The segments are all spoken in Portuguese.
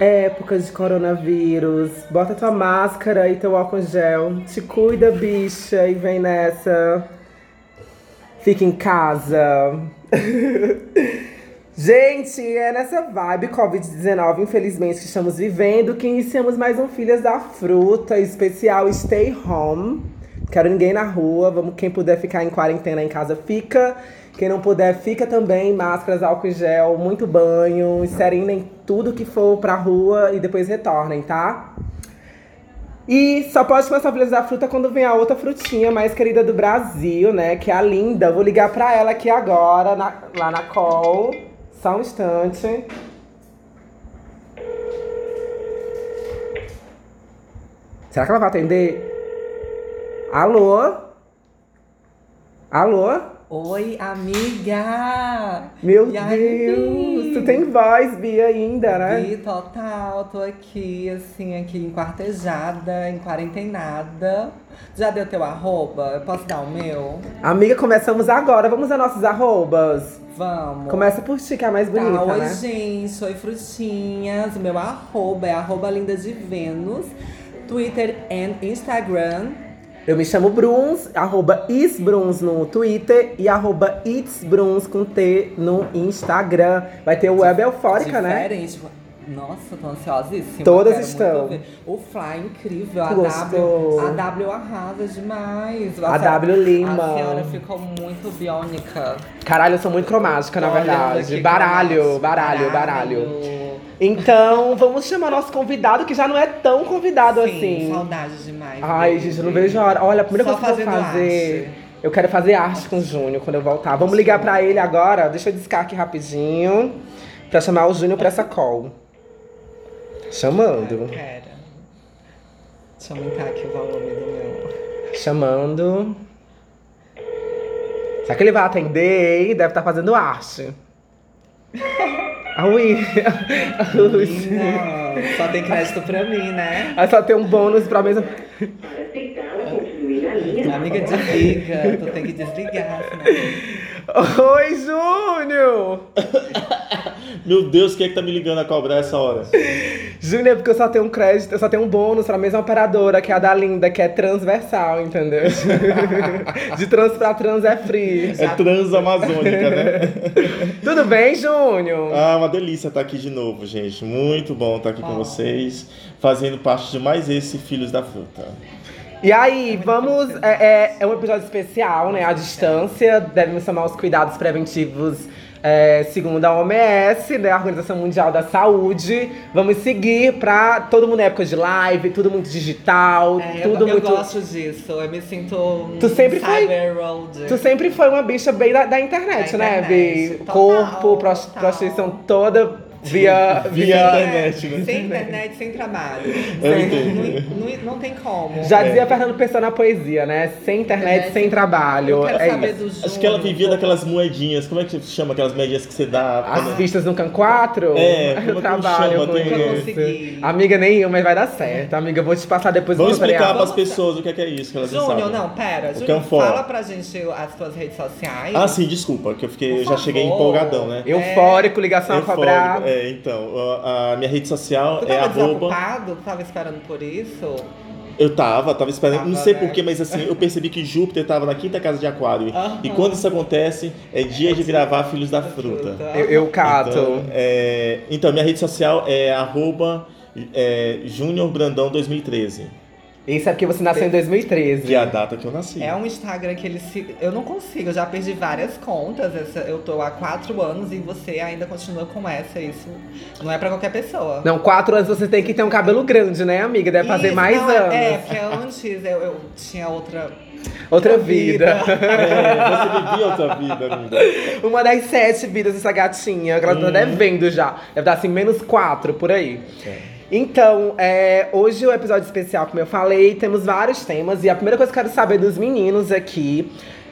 Épocas de coronavírus. Bota tua máscara e teu álcool gel. Te cuida, bicha, e vem nessa. Fica em casa. Gente, é nessa vibe Covid-19, infelizmente, que estamos vivendo, que iniciamos mais um Filhas da Fruta, especial Stay Home. Quero ninguém na rua, vamos, quem puder ficar em quarentena em casa, fica. Quem não puder, fica também. Máscaras, álcool gel, muito banho, inserinem tudo que for pra rua e depois retornem, tá? E só pode começar a Filhas da Fruta quando vem a outra frutinha mais querida do Brasil, né? Que é a Linda. Vou ligar pra ela aqui agora, na- lá na call. Só um instante. Será que ela vai atender? Alô? Alô? Oi, amiga! Meu E aí, Deus! Bi? Tu tem voz, Bia, ainda, né? Vi total, tô aqui, assim, aqui enquartejada, em quarentenada. Já deu teu arroba? Eu posso dar o meu? Amiga, começamos agora. Vamos a nossos arrobas. Vamos. Começa por ti, que é a mais bonita, Tá, oi, né? gente, oi, frutinhas. O meu arroba é arroba linda de Vênus. Twitter e Instagram. Eu me chamo Bruns, arroba isbruns no Twitter e arroba itsbruns com T no Instagram. Vai ter o Web Eufórica, né? Diferente. Nossa, tô ansiosíssima. Todas estão. O Fly é incrível. A Gostou. W, a W arrasa demais. A W Lima. A senhora ficou muito biônica. Caralho, eu sou muito cromática, na verdade. Baralho, cromática. baralho, baralho. Então, vamos chamar nosso convidado, que já não é tão convidado Sim, assim. saudade demais. Ai, gente, eu não vejo a hora. Olha, a primeira Só coisa que eu vou fazer. arte. Eu quero fazer arte com o Júnior quando eu voltar. Vamos ligar pra ele agora. Deixa eu discar aqui rapidinho. Pra chamar o Júnior pra essa call. Chamando. Pera. Deixa eu aumentar aqui o volume do meu. Chamando. Será que ele vai atender, hein? Deve estar fazendo arte. Ah, ui. Ui. Menina, só tem crédito pra mim, né? Aí só tem um bônus pra mesma. Amiga, desliga. Tu tem que desligar, senão... Oi, Júnior! Meu Deus, quem é que tá me ligando a cobrar essa hora? Júnior, é porque eu só tenho um crédito, eu só tenho um bônus pra mesma operadora, que é a da Linda, que é transversal, entendeu? De trans pra trans é free. É transamazônica, né? Tudo bem, Júnior? Ah, uma delícia estar aqui de novo, gente. Muito bom estar aqui com vocês, fazendo parte de mais esse Filhos da Fruta. E aí, vamos. É, é, é um episódio especial, né? À distância. Devemos tomar os cuidados preventivos. é, segundo a OMS, né, a Organização Mundial da Saúde, vamos seguir pra todo mundo na época de live, tudo muito digital, É, eu, tudo eu muito. gosto disso, eu me sinto Tu sempre foi-. Tu sempre foi uma bicha bem da, da internet, Da né, internet, Bi? total, Corpo, prostituição toda via. Via internet, né? Sem internet, sem trabalho. Eu Sem- não, não, não tem como. Já É. dizia Fernando Pessoa na poesia, né? Sem internet, Internet, sem trabalho. Eu quero é saber isso. do Júnior. Acho que ela vivia daquelas moedinhas. Como é que se chama aquelas moedinhas que você dá? As vistas no Can 4? É, como é eu trabalho chama? com Tem- consegui. Amiga, nem eu, mas vai dar certo. Amiga, eu vou te passar depois Vamos explicar para as pessoas o que é, que é isso que elas Júnior, sabem. não, pera. O Júnior, fala pra gente as tuas redes sociais. Ah, sim, desculpa, que eu fiquei, eu já cheguei empolgadão, né? Eufórico, ligação a Eufórico. É, então, a, a minha rede social Tu é tava arroba. desocupado? Tu tava esperando por isso? Eu tava, tava esperando, não Tava, sei né? porquê, mas assim, eu percebi que Júpiter tava na quinta casa de Aquário. Aham. E quando isso acontece, é dia de gravar Filhos da Fruta. Eu, eu cato. Então, é, então, minha rede social é arroba é, Júnior Brandão 2013, Isso é porque você nasceu em 2013. que é a data que eu nasci. É um Instagram que ele se. Eu não consigo, eu já perdi várias contas. Essa, eu tô há quatro anos e você ainda continua com essa. Isso não é pra qualquer pessoa. Não, quatro anos você tem que ter um cabelo grande, né, amiga? Deve fazer Isso, mais não, é- anos. É, porque antes eu, eu tinha outra. Outra vida. É, você vivia outra vida, amiga. Uma das sete vidas dessa gatinha, que ela tá Uhum. devendo já. Deve dar assim, menos quatro por aí. É. Então, é, hoje o episódio especial, como eu falei, temos vários temas. E a primeira coisa que eu quero saber dos meninos aqui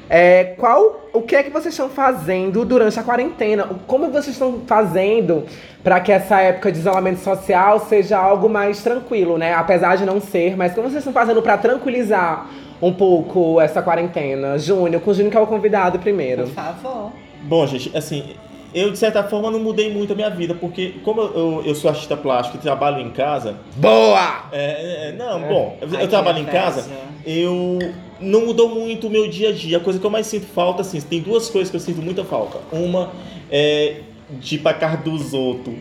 é qual, o que é que vocês estão fazendo durante a quarentena? Como vocês estão fazendo para que essa época de isolamento social seja algo mais tranquilo, né? Apesar de não ser, mas como vocês estão fazendo para tranquilizar um pouco essa quarentena? Júnior, com o Júnior que é o convidado primeiro. Por favor. Bom, gente, assim, eu, de certa forma, não mudei muito a minha vida, porque como eu, eu, eu sou artista plástico e trabalho em casa. Boa! É, é, não, É. bom, eu, que trabalho em casa, eu não mudou muito o meu dia a dia. A coisa que eu mais sinto falta, assim, tem duas coisas que eu sinto muita falta. Uma é de ir pra casa dos outros.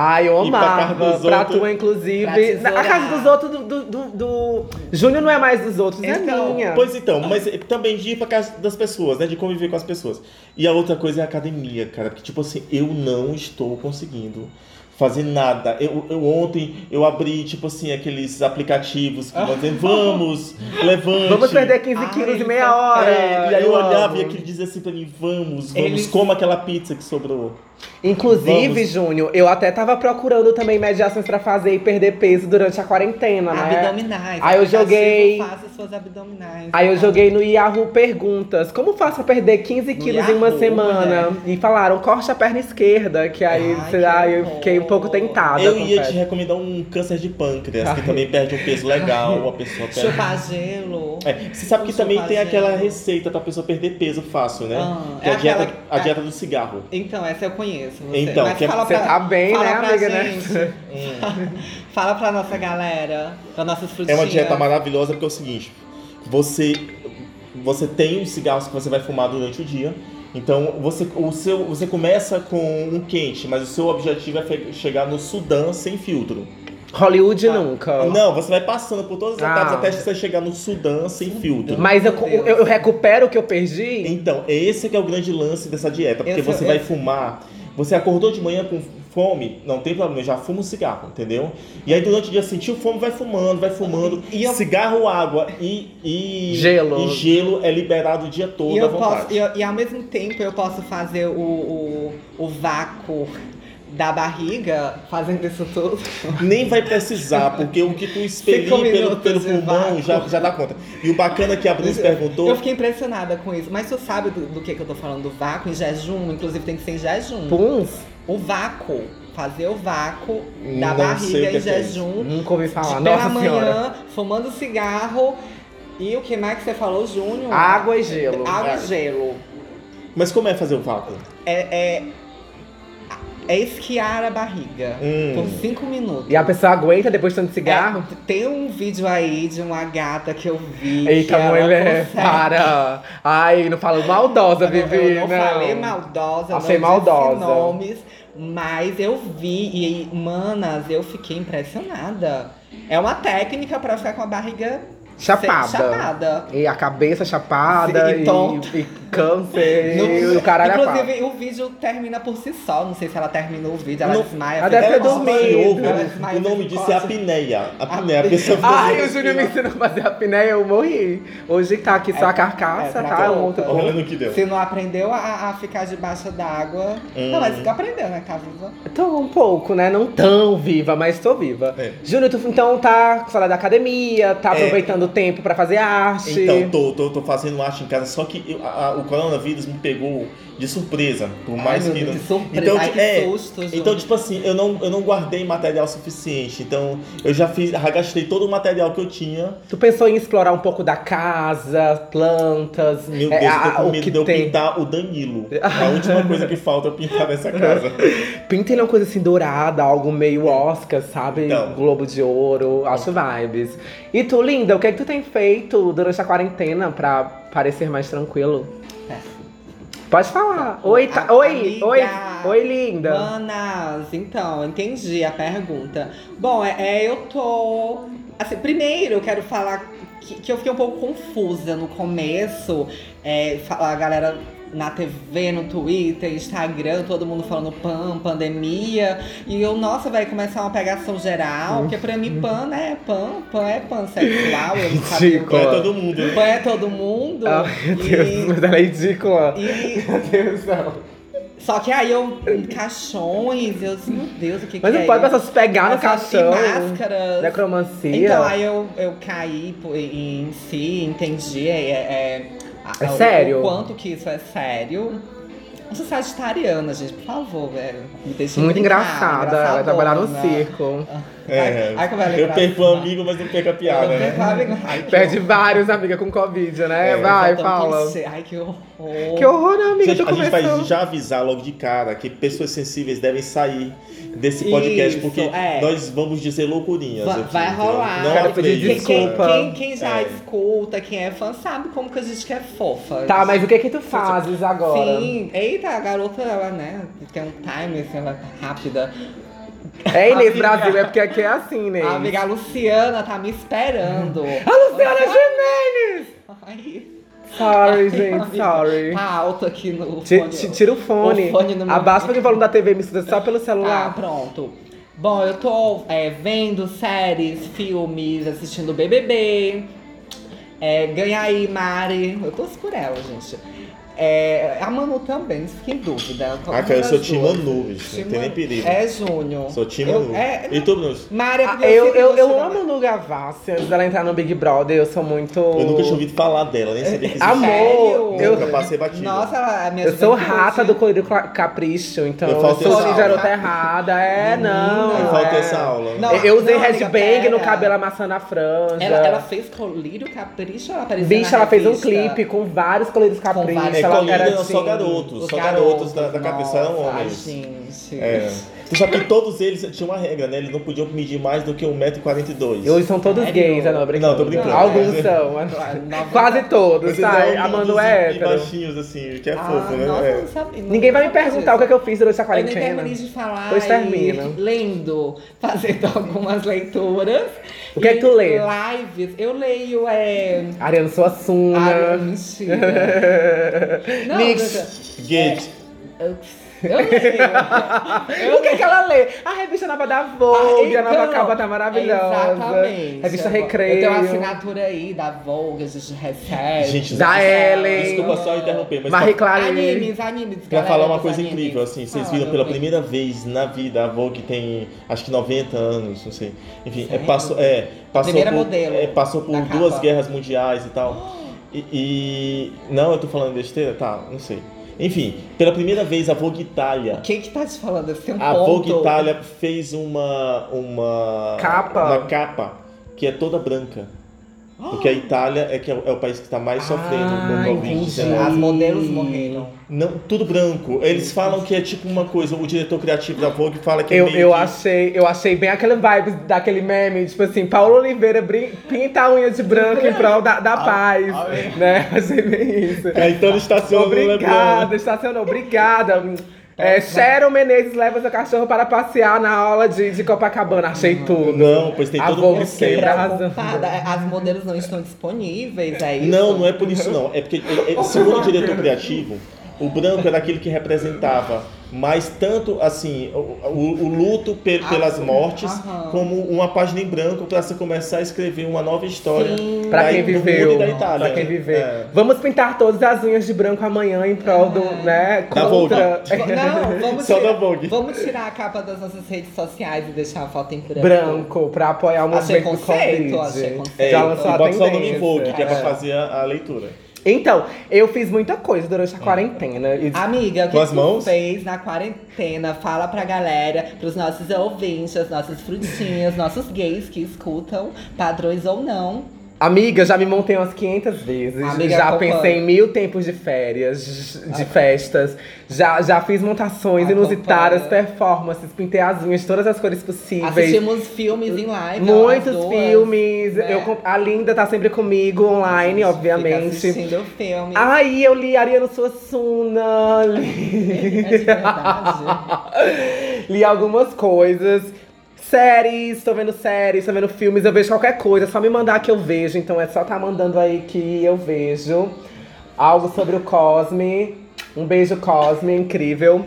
Ai, eu pra casa amava. dos Pra outros- tu, inclusive. Pra a casa dos outros do. do, do, do- Júnior não é mais dos outros, é Então, minha. Pois então, mas também de ir pra casa das pessoas, né? De conviver com as pessoas. E a outra coisa é a academia, cara. Porque, tipo assim, eu não estou conseguindo fazer nada. Eu, eu ontem eu abri, tipo assim, aqueles aplicativos que vão dizer, vamos, levante. Vamos perder 15 Ai, quilos em isso meia é- hora. É, e aí eu olhava amo. e aquele dizia assim pra mim, vamos, vamos, Eles- coma aquela pizza que sobrou. Inclusive, Vamos. Júnior, eu até tava procurando também mediações pra fazer e perder peso durante a quarentena, né? Abdominais. Aí eu joguei- Faça suas abdominais. Aí eu joguei no Yahoo Perguntas. Como faço pra perder 15 No quilos em uma Yahoo, semana? E falaram, corte a perna esquerda. Que aí Ai, sei que lá, eu fiquei um pouco tentada. eu ia te recomendar um câncer de pâncreas, que Ai. também perde um peso legal, a pessoa perde. Chupar gelo. É, você sabe que Um também tem chupagelo. aquela receita pra pessoa perder peso fácil, né? Ah, que é é a dieta, aquela- a dieta do cigarro. Então, essa eu conheço. Você. Então, Mas que é- fala Você pra, tá bem, fala né, pra amiga, né? gente. Fala pra nossa galera, pra nossas É frutinhas. uma dieta maravilhosa porque é o seguinte: você, você tem os cigarros que você vai fumar durante o dia. Então você, o seu, você começa com um quente, mas o seu objetivo é chegar no Sudã sem filtro. Hollywood Ah, nunca. Não, você vai passando por todas as Ah. etapas até você chegar no Sudã sem filtro. Mas eu, eu, eu recupero o que eu perdi? Então, esse que é o grande lance dessa dieta, porque Eu sou- você eu- vai fumar, você acordou de manhã com fome, não tem problema, já fuma um cigarro, entendeu? E aí durante o dia sentiu fome, vai fumando, vai fumando, E eu- cigarro, água e, e Gelo. e gelo é liberado o dia todo E, à vontade. posso, e, eu- e ao mesmo tempo eu posso fazer o, o, o vácuo da barriga fazendo isso tudo. Nem vai precisar, porque o que tu expelir pelo, pelo pulmão já, já dá conta. E o bacana que a Bruna perguntou, Eu fiquei impressionada com isso. Mas tu sabe do, do que, que eu tô falando? Do vácuo em jejum? Inclusive tem que ser em jejum. Puns? O vácuo. Fazer o vácuo da Não sei o barriga que em é que é jejum. Nunca ouvi falar. de pela Nossa manhã, senhora. fumando cigarro. E o que mais que você falou, Júnior? Água e gelo. Água É. e gelo. mas como é fazer o vácuo? É, é, é esquiar a barriga Hum. por cinco minutos. E a pessoa aguenta depois de tanto cigarro? É, tem um vídeo aí de uma gata que eu vi. Eita, que mulher, consegue- para. Ai, não fala maldosa, Eu não- Vivi. Eu não, falei maldosa, Achei não maldosa. nomes, mas eu vi e, manas, eu fiquei impressionada. É uma técnica pra ficar com a barriga Chapada. chapada. E a cabeça chapada E e, e câncer No- o caralho é a quatro. Inclusive, o vídeo termina por si só. Não sei se ela terminou o vídeo, ela Não- desmaia. ela deve ter dormido. Ela o nome disso é apneia. Apneia, a pessoa Ai, o Júnior me ensinou a fazer a apneia, eu morri. Hoje tá aqui só a carcaça, é pra tá? Um outro Olha corpo. no que deu. Se não aprendeu a, a ficar debaixo d'água. Hum. Não, mas aprendeu, né? Tá viva. Tô um pouco, né? Não tão viva, mas tô viva. É. Júnior, tu então tá com da academia, tá É. aproveitando o tempo pra fazer arte. Então, tô, tô, tô fazendo arte em casa, só que eu- a- a- o coronavírus me pegou de surpresa. Por mais Ai, que. não- Deus, surpresa. Então, Ai, que é, susto. Então, tipo assim, eu não, eu não guardei material suficiente. Então, eu já fiz, já gastei todo o material que eu tinha. Tu pensou em explorar um pouco da casa, plantas. Meu é, Deus, eu a- tô com medo que de eu tem. pintar o Danilo. A última coisa que falta é eu pintar nessa casa. Pinta ele uma coisa assim dourada, algo meio Oscar, sabe? Então. Globo de Ouro, acho vibes. E tu, linda, o que é que tu tem feito durante a quarentena pra parecer mais tranquilo? Pode falar. Oi, tá, A- oi, oi, oi, linda. Manas, então, entendi a pergunta. Bom, é, é, eu tô. Assim, primeiro eu quero falar que, que eu fiquei um pouco confusa no começo. É, a galera na TV, no Twitter, Instagram, todo mundo falando pan, pandemia. E eu, nossa, vai começar uma pegação geral, porque pra mim pan né, pan, pan é pansexual, eu não sabia. Não é todo mundo. Pan é todo mundo. Ah, meu Deus, e, mas ela é ridícula. e- Meu Deus do céu. só que aí eu, em caixões, eu disse, meu Deus, o que Mas que não é pode isso? pessoas se pegar no caixão. máscaras. Necromancia. Então, aí eu, eu caí em si, entendi é, é, É o- sério? o quanto que isso é sério. Eu sou sagitariana, gente, por favor, velho. Me deixem Muito brincar, engraçada. Ela trabalhar no circo. É, Ai, como é eu perco um amigo, mas não perco a piada, Eu né? perco. Ai, Perde horror. vários, amiga, com Covid, né? É, Vai, fala. Ai, que horror. Que horror, né, amiga? Gente, a gente vai já avisar logo de cara que pessoas sensíveis devem sair desse podcast, Isso, porque é. nós vamos dizer loucurinhas. Va- aqui, vai rolar. Não Quero pedir acredito. Quem, desculpa. quem, quem já É. escuta, quem é fã, sabe como que a gente quer fofa. Tá, mas o que que tu fazes agora? Sim, eita, a garota, ela, né, tem um time, assim, ela é rápida. É, Inês Amiga. Brasil, é porque aqui é assim, Inês. A amiga Luciana tá me esperando. A Luciana Gimenez! Ai, Sorry, gente, sorry. Tá alto aqui no fone. ti- Tira o fone. O fone no Abaixa o volume da TV me escuta só pelo Tá, celular. pronto. Bom, eu tô é, vendo séries, filmes, assistindo BBB. É, ganha aí, Mari. Eu torço por ela, gente. É, a Manu também, não fiquei em dúvida. Ah, cara, eu sou time. Manu, bicho, não tem nem perigo. É Júnior. Sou time Eu- Manu. É, E tu, Bruno? Mari, é Ah, porque eu, eu, eu amo Lu Gavassi. Antes dela entrar no Big Brother, eu sou muito. Eu nunca tinha ouvido falar dela, nem sabia que existia. Amor, eu, Nunca passei batido. Nossa, ela é minha eu sou rata do colírio capricho, então Eu eu, sou garota errada. É, não. Me falta é. essa aula. Não, Eu- Eu usei não, amiga, headbang no cabelo amassando a franja. Ela, ela fez colírio capricho ou ela apareceu Bicha, na ela fez um clipe com vários colírios capricho. Era só assim, garotos, Os só garotos da, da cabeça eram Nossa, ai, homens. gente. É. Tu sabe que todos eles tinham uma regra, né? Eles não podiam medir mais do que 1,42m. E hoje são todos Sério? gays, né? não, brincando. Não, tô brincando. Alguns É. são, mas Noventa- quase todos, Vocês tá? eram A Manu é e hétero. baixinhos, assim, que é Ah, fofo, né? nossa, É. eu não sabia, não Ninguém vai me perguntar o que, é que eu fiz durante a Eu nem quarentena. terminei de falar. Pois termina. Lendo, fazendo algumas leituras. O que é que tu lê? Lives. Eu leio, é... Ariano Suassuna. Ah, mentira. Não, Nix. Gate. eu, eu leio. O que, que ela lê? A revista nova da Vogue, a nova então, capa tá maravilhosa. Exatamente. Revista Recreio. Eu tenho uma assinatura aí da Vogue, a gente recebe. Gente, Da Ellen. Desculpa só interromper, mas Marie pra. Animes, animes. pra galera falar uma coisa animes. incrível, assim, vocês Fala, viram pela bem. primeira vez na vida a Vogue tem acho que 90 anos, não sei. Enfim, é, passou, é, passou Primeira por, modelo é, passou por duas capa. guerras mundiais e tal. E, e- não, eu tô falando besteira, tá? Não sei. Enfim, pela primeira vez a Vogue Itália Quem que tá te falando? Ser um A ponto. Vogue Itália fez uma uma Capa. uma capa que é toda branca. Porque a Itália é, que é, o- é país que está mais sofrendo Ah, no Covid-19. entendi. As modelos morreram. Não, tudo branco. Eles falam que é tipo uma coisa, o diretor criativo da Vogue fala que é Eu, meio eu, que... achei, eu achei bem aquele vibe daquele meme, tipo assim, Paulo Oliveira pinta a unha de branco em prol da, da paz. né? Achei bem isso. Caetano estacionou no Obrigada, estacionou, obrigada. É, Sharon Menezes leva seu cachorro para passear na aula de, de Copacabana. Achei tudo. Não, pois tem todo arrasando. Preocupada. As modelos não estão disponíveis, é isso? Não, não é por isso não. É porque, é- é- segundo o diretor criativo, o branco era aquele que representava mais tanto assim o, o- luto pe- pelas mortes, Aham. como uma página em branco para você começar a escrever uma nova história. Da- quem viveu. da Itália. Pra quem viveu. É. Vamos pintar todas as unhas de branco amanhã em prol do, né? Da Vogue. Contra. Não, vamos Só tirar, da Vogue. vamos tirar a capa das nossas redes sociais e deixar a foto em branco. branco pra apoiar o Achei movimento do conceito, achei conceito. É, Já e lançou a bota só o nome em tendência. Vogue, que é pra É. fazer a, a leitura. Então, eu fiz muita coisa durante a quarentena. E Amiga, o que, as mãos? tu fez na quarentena? Fala pra galera, pros nossos ouvintes, nossas frutinhas, nossos gays que escutam, padrões ou não. Amiga, já me montei umas 500 vezes. Amiga, já acompanho. pensei em mil tempos de férias, de festas. Já, já fiz montações Acompanho. inusitadas, performances, pintei as unhas todas as cores possíveis. Assistimos filmes em live. Muitos duas, filmes. né? Eu, a Linda tá sempre comigo online, Fica obviamente. assistindo filme. Aí eu li Ariano Suassuna, li... É de verdade. li algumas coisas. Séries, tô vendo séries, tô vendo filmes, eu vejo qualquer coisa, é só me mandar que eu vejo, então é só tá mandando aí que eu vejo. Algo sobre o Cosme. Um beijo, Cosme, incrível.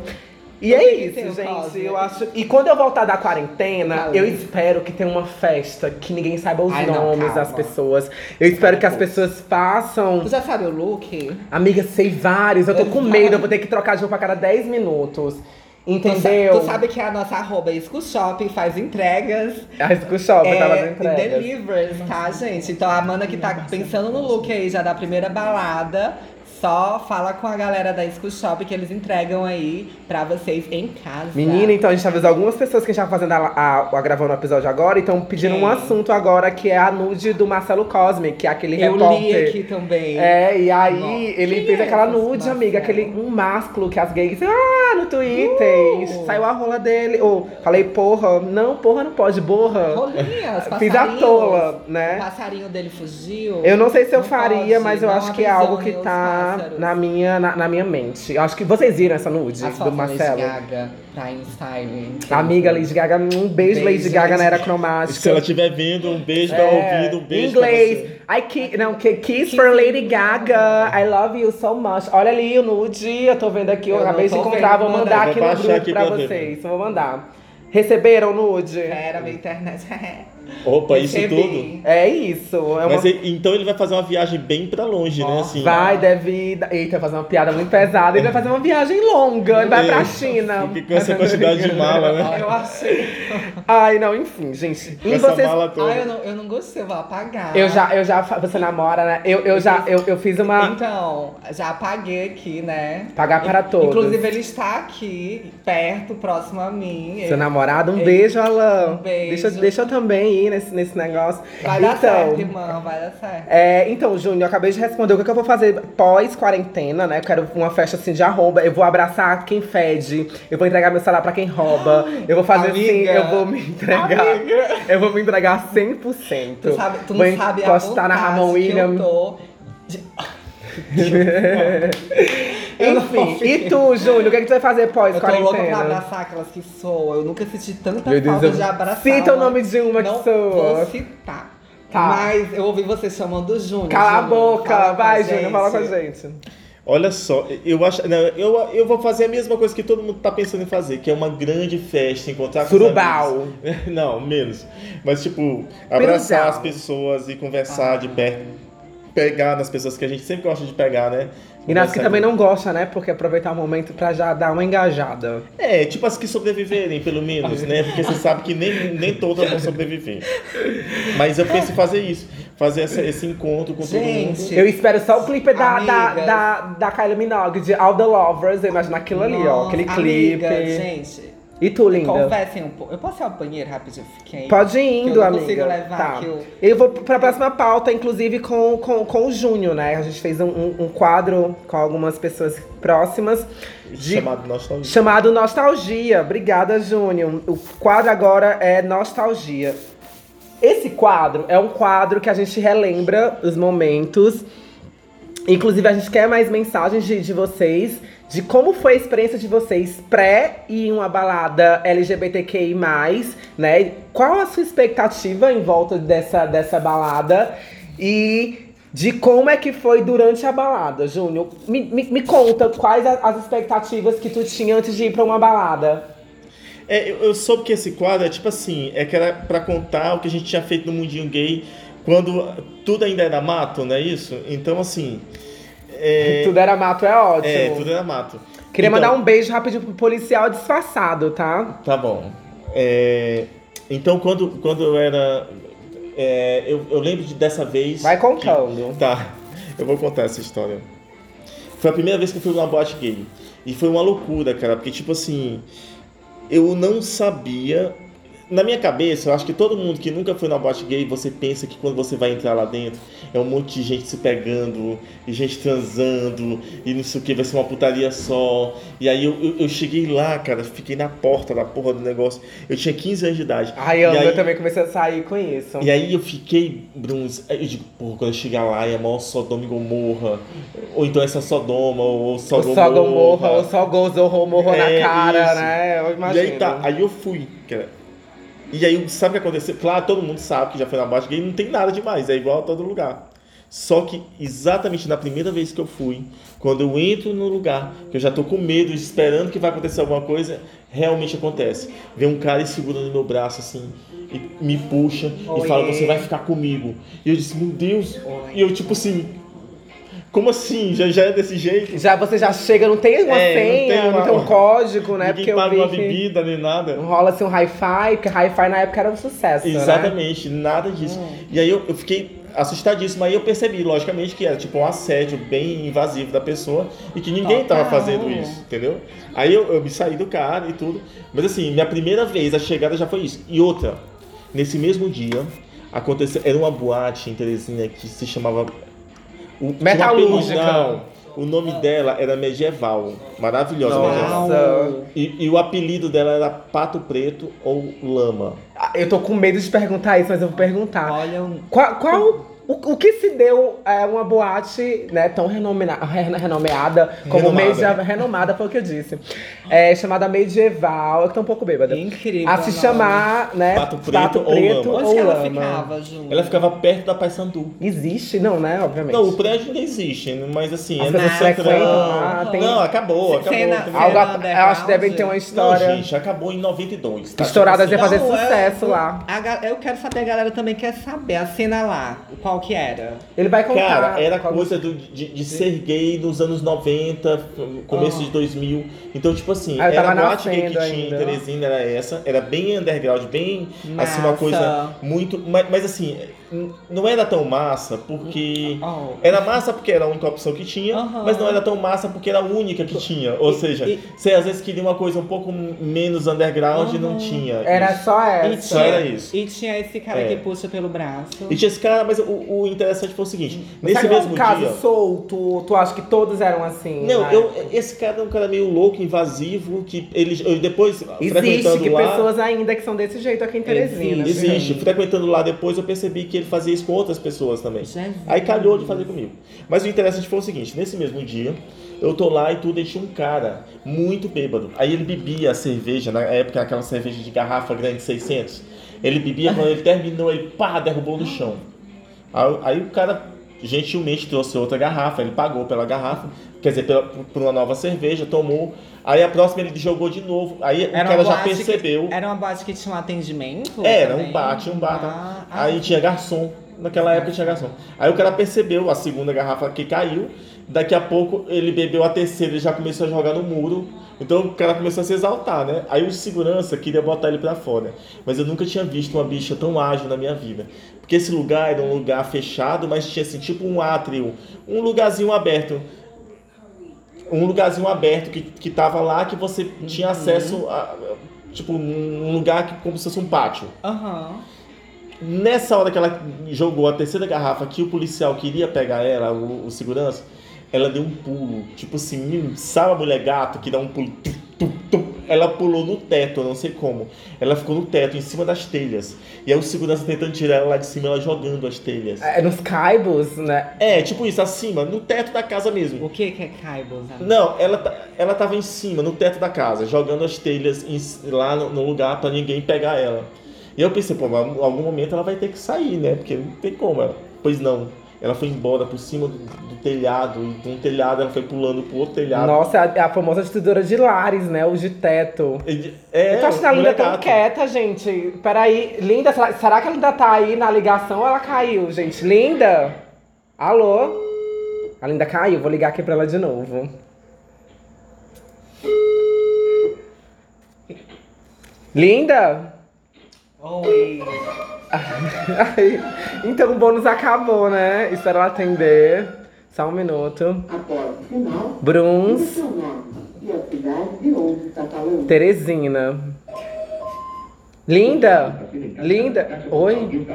E é isso, gente. Cosme? Eu acho. E quando eu voltar da quarentena, eu espero que tenha uma festa que ninguém saiba os Ai, não, nomes calma. das pessoas. Eu espero que as pessoas façam Tu já sabe o look? Amiga, sei vários. Eu tô com Vários. medo, eu vou ter que trocar de roupa a cada 10 minutos. Tu, Entendeu? sa- tu sabe que a nossa arroba é Shopping faz entregas. A School Shop tava É, fazendo entregas. delivers, tá, gente? Então a Amanda que tá pensando no look aí já da primeira balada, Só fala com a galera da School Shop que eles entregam aí pra vocês em casa. Menina, então a gente avisou algumas pessoas que a gente tá fazendo a, a, a- gravando o episódio agora, então pedindo Quem? um assunto agora que é a nude do Marcelo Cosme, que é aquele Eu repórter. li aqui também. É, e aí Nossa. ele Quem fez é aquela nude, Marcelo? amiga, aquele um másculo que as gays, ah, no Twitter, Uh! saiu a rola dele. Ou falei, porra, não, porra não pode, borra. Rolinhas, Fiz a tola, O né? passarinho dele fugiu. Eu não sei se eu Não faria, pode, mas eu acho que é algo que tá na minha, na, na minha mente. Eu acho que vocês viram essa nude As do da Lady Marcelo. Gaga pra InStyle. Amiga Lady Gaga, um beijo, Beijo, Lady Gaga na era cromática. Se ela estiver vendo, um beijo pra É, ouvido, um beijo em inglês. pra você. I ki não, que kiss for Lady Gaga. I love you so much. Olha ali o nude, eu tô vendo aqui, eu, Eu acabei de encontrar, vou manda. mandar aqui no grupo aqui pra pra ver. vocês. Vou mandar. Receberam o nude? Era minha internet. Opa, isso Recebi. tudo. É isso. É uma... Mas ele- então ele vai fazer uma viagem bem pra longe, né? Nossa. Assim. Vai, deve. Eita, vai fazer uma piada muito pesada. Ele vai fazer uma viagem longa. Ele vai pra. China. Porque com essa quantidade de mala, né? Eu achei. Ai, não, enfim, gente. Com E essa vocês. mala toda. Ah, eu não, eu não gostei, eu vou apagar. Eu já, eu já. Você namora, né? Eu, eu já. Eu, eu fiz uma. Então, já apaguei aqui, né? Pagar para todos. Inclusive, ele está aqui, perto, próximo a mim. Seu namorado, um Ele- beijo, Alan. Um beijo. Deixa, deixa eu também ir nesse, nesse negócio. Vai dar então, certo, irmão, vai dar certo. É, então, Júnior, eu acabei de responder o que, que eu vou fazer pós-quarentena, né? Eu quero uma festa assim de arroba. Eu vou abraçar quem fede. Eu vou entregar meu celular pra quem rouba. Eu vou fazer assim, Amiga. eu vou me entregar. Amiga. Eu vou me entregar 100%. Tu, sabe, tu vou não sabe a postar na Ramon William. eu tô de- Enfim, e tu, Júnior, o que, que tu vai fazer Eu tô louca pra pós-quarentena? abraçar aquelas que soam. Eu nunca senti tanta Meu Deus, falta eu- de abraçar. Cita o uma- nome de uma não que soa. Vou citar. Tá. Mas eu ouvi você chamando o Júnior. Cala a Júnior, boca, a vai, Júnior, fala com a gente. Olha só, eu acho. Não, eu, eu vou fazer a mesma coisa que todo mundo tá pensando em fazer, que é uma grande festa, encontrar com os Surubal. amigos. Não, menos. Mas, tipo, abraçar Piruzal. as pessoas e conversar Ah. de perto. Pegar nas pessoas que a gente sempre gosta de pegar, né? E nas que também não gosta, né? Porque aproveitar o momento pra já dar uma engajada. É, tipo as que sobreviverem, pelo menos, né? Porque você sabe que nem, nem todas vão sobreviver. Mas eu penso em fazer isso. Fazer essa- esse encontro com todo mundo. Gente, Eu espero só o clipe da, da, da, da Kylie Minogue, de All the Lovers. Eu imagino aquilo ali, ó. Aquele Nossa, clipe. Amiga, gente, E tu, linda? confessem um pouco. Eu posso ir ao banheiro rapidinho? Fiquei. Pode ir indo, eu não amiga. consigo levar tá. o- Eu vou pra próxima pauta, inclusive com, com, com o Júnior, né? A gente fez um, um, um quadro com algumas pessoas próximas. De, Chamado Nostalgia. chamado Nostalgia. Obrigada, Júnior. O quadro agora é Nostalgia. Esse quadro é um quadro que a gente relembra os momentos. Inclusive, a gente quer mais mensagens de, de vocês, de como foi a experiência de vocês pré e uma balada LGBTQI, né? Qual a sua expectativa em volta dessa, dessa balada? E de como é que foi durante a balada, Júnior. Me, me, me conta quais a- as expectativas que tu tinha antes de ir pra uma balada. É, eu, eu soube que esse quadro é tipo assim, é que era pra contar o que a gente tinha feito no mundinho gay quando tudo ainda era mato, não é isso? Então, assim. É, Tudo era mato, é ótimo. é, tudo era mato. Queria Então, mandar um beijo rapidinho pro policial disfarçado, tá? Tá bom. É, então, quando, quando eu era. é, eu, eu lembro de dessa vez. Vai contando. que- tá, eu vou contar essa história. Foi a primeira vez que eu fui numa boate gay. E foi uma loucura, cara, porque, tipo assim. Eu não sabia. Na minha cabeça, eu acho que todo mundo que nunca foi na boate gay, você pensa que quando você vai entrar lá dentro, é um monte de gente se pegando, e gente transando, e não sei o que, vai ser uma putaria só. E aí eu, eu, eu cheguei lá, cara, fiquei na porta da porra do negócio. Eu tinha 15 anos de idade. Ai, E eu, aí- eu também comecei a sair com isso. e aí eu fiquei, Bruns, eu digo, porra, quando eu chegar lá é mó Sodoma e Gomorra. Ou então essa Sodoma, ou O Sodoma. só Gomorra, ou só Gozorro morro na É, cara, isso. né? Eu E imagino. aí tá, aí eu fui, cara. E aí, sabe o que aconteceu? Claro, todo mundo sabe que já foi na boate gay, não tem nada demais, é igual a todo lugar. Só que exatamente na primeira vez que eu fui, quando eu entro no lugar, que eu já tô com medo, esperando que vai acontecer alguma coisa, realmente acontece. Vem um cara e segura no meu braço assim, e me puxa e Oiê. fala: Você vai ficar comigo. E eu disse: Meu Deus. Oi. E eu, tipo assim, como assim? Já, já é desse jeito? Já você já chega, não tem uma É, não senha, tem não tem, uma- um código, né? Ninguém Porque eu paga uma bebida nem nada. não rola assim um hi-fi, porque hi-fi na época era um sucesso, né? Exatamente, nada disso. E aí eu, eu fiquei assustadíssimo. Aí eu percebi, logicamente, que era tipo um assédio bem invasivo da pessoa e que ninguém tava Total. fazendo isso, entendeu? Aí eu, eu me saí do cara e tudo. Mas assim, minha primeira vez, a chegada já foi isso. E outra, nesse mesmo dia, aconteceu. Era uma boate em Teresina que se chamava. O- Metalúrgica. o nome dela era Medieval. Maravilhosa Nossa. Medieval. E, e o apelido dela era Pato Preto ou Lama. Ah, Eu tô com medo de perguntar isso, mas eu vou perguntar. Olha, um- Qual, qual- o, o que se deu é, uma boate né, tão renomena- re- renomeada como Renomada. Media, renomada, foi o que eu disse. É, chamada Medieval, eu tô um pouco bêbada. incrível. A se chamar, né? Pato Preto ou Lama. Onde ou que ela Lama. ficava, Ju? Ela ficava perto da Paysandu. Existe, não, né? Obviamente. Não, o prédio ainda existe, mas assim, As é pessoas no frequentam lá, tem- Não, acabou, acabou. Cena-. Algo, eu acho que devem ter uma Não, história. gente, acabou em 92. Tá? Estouradas ia fazer Não, é- sucesso lá. a eu quero saber, a galera também quer saber a cena lá, qual que era. Ele vai contar. Cara, era coisa do- de, de ser gay nos anos 90, começo Ah. de 2000. Então, tipo assim, Ah, eu era a boate gay que nascendo tinha em ainda. Teresina, era essa. Era bem underground, bem, assim, uma Massa. coisa muito... Mas, mas assim, não era tão massa porque... Oh. Era massa porque era a única opção que tinha, mas não era tão massa porque era a única que tinha. Ou E- seja, e- você às vezes queria uma coisa um pouco menos underground e não Aham. tinha. Era isso. só E essa. Só era isso. E tinha esse cara É. que puxa pelo braço. E tinha esse cara, mas o, o interessante foi o seguinte: nesse Sabe mesmo um caso dia. solto, tu acha que todos eram assim? Não, na eu, esse cara é um cara meio louco, invasivo, que ele eu depois Existe que lá. pessoas ainda que são desse jeito aqui em Teresina. Existe. Existe. Frequentando lá depois, eu percebi que ele fazia isso com outras pessoas também. Jesus. Aí calhou de fazer comigo. Mas o interessante foi o seguinte: nesse mesmo dia, eu tô lá e tudo, e tinha um cara muito bêbado. Aí ele bebia a cerveja, na época aquela cerveja de garrafa grande 600. Ele bebia, quando ele terminou, ele pá, derrubou no chão. Aí, aí o cara gentilmente trouxe outra garrafa, ele pagou pela garrafa, quer dizer, pela, por uma nova cerveja, tomou. Aí a próxima ele jogou de novo. Aí o cara já boate que- percebeu. era uma boate que tinha um atendimento? Era também? um bate, um bar. Ah, ah, aí tinha garçom. Naquela época tinha garçom. Aí o cara percebeu a segunda garrafa que caiu. Daqui a pouco ele bebeu a terceira e já começou a jogar no muro. Então o cara começou a se exaltar, né? Aí o segurança queria botar ele pra fora. Mas eu nunca tinha visto uma bicha tão ágil na minha vida. Porque esse lugar era um lugar fechado, mas tinha assim, tipo um átrio, um lugarzinho aberto. Um lugarzinho aberto que, que tava lá que você tinha acesso a. Tipo, um lugar que, como se fosse um pátio. Aham. Nessa hora que ela jogou a terceira garrafa que o policial queria pegar ela, o, o segurança, ela deu um pulo. Tipo assim, sabe a mulher gato que dá um pulo? Tum, tum, tum? Ela pulou no teto, eu não sei como. Ela ficou no teto, em cima das telhas. E aí o segurança tentando tirar ela lá de cima, ela jogando as telhas. É, nos caibos, né? É, tipo isso, acima, no teto da casa mesmo. O que que é caibos? Não, ela, ta- ela tava em cima, no teto da casa, jogando as telhas em- lá no, no lugar pra ninguém pegar ela. E eu pensei, pô, mas em algum momento ela vai ter que sair, né? Porque não tem como. Ela. Pois não. Ela foi embora por cima do, do telhado, e de um telhado ela foi pulando pro outro telhado. Nossa, é a, a famosa destruidora de lares, né? O de teto. É, eu tô achando a Linda tão quieta, gente. Peraí, Linda, será, será que ela ainda tá aí na ligação ou ela caiu, gente? Linda? Alô? A Linda caiu, vou ligar aqui pra ela de novo. Linda? Oi. Então o bônus acabou, né? Espero ela atender. Só um minuto. Após o final, Bruns, seu nome e a cidade de onde está falando. Teresina. Linda? Linda? Oi?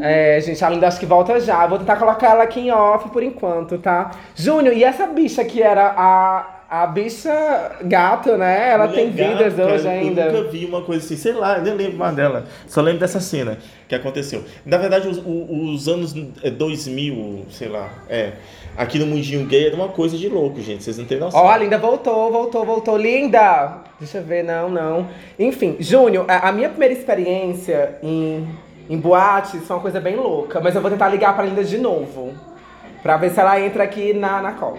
É, gente, a Linda acho que volta já. Vou tentar colocar ela aqui em off por enquanto, tá? Júnior, e essa bicha que era a, a bicha gato, né? Ela Mulher tem vidas hoje ainda. Eu nunca vi uma coisa assim, sei lá, eu nem lembro mais dela. Só lembro dessa cena que aconteceu. Na verdade, os, os anos é, 2000, sei lá, é. Aqui no mundinho gay era uma coisa de louco, gente. Vocês não têm noção. Ó, a Linda voltou, voltou, voltou. Linda! Deixa eu ver, não, não. Enfim, Júnior, a, a minha primeira experiência em, em boate foi uma coisa bem louca. Mas eu vou tentar ligar pra Linda de novo. Pra ver se ela entra aqui na, na call.